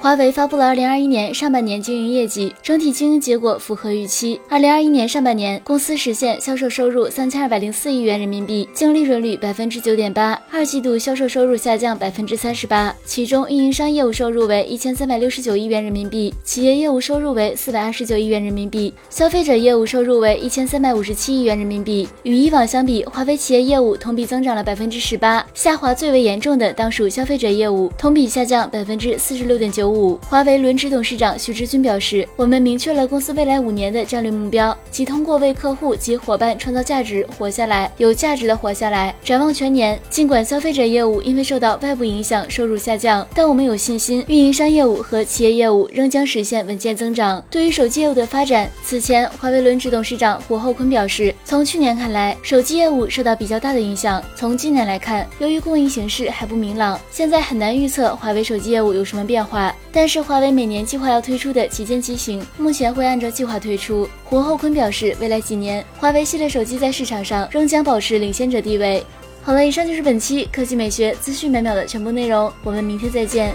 华为发布了二零二一年上半年经营业绩，整体经营结果符合预期。二零二一年上半年，公司实现销售收入三千二百零四亿元人民币，净利润率百分之九点八。二季度销售收入下降百分之三十八，其中运营商业务收入为一千三百六十九亿元人民币，企业业务收入为四百二十九亿元人民币，消费者业务收入为一千三百五十七亿元人民币。与以往相比，华为企业业务同比增长了百分之十八，下滑最为严重的当属消费者业务，同比下降百分之四十六点九九五。华为轮值董事长徐志军表示，我们明确了公司未来五年的战略目标，即通过为客户及伙伴创造价值，活下来，有价值的活下来。展望全年，尽管消费者业务因为受到外部影响收入下降，但我们有信心，运营商业务和企业业务仍将实现稳健增长。对于手机业务的发展，此前华为轮值董事长胡厚昆表示，从去年看来，手机业务受到比较大的影响。从今年来看，由于供应形势还不明朗，现在很难预测华为手机业务有什么变化。但是华为每年计划要推出的旗舰机型，目前会按照计划推出。胡厚昆表示，未来几年，华为系列手机在市场上仍将保持领先者地位。好了，以上就是本期科技美学资讯每秒的全部内容，我们明天再见。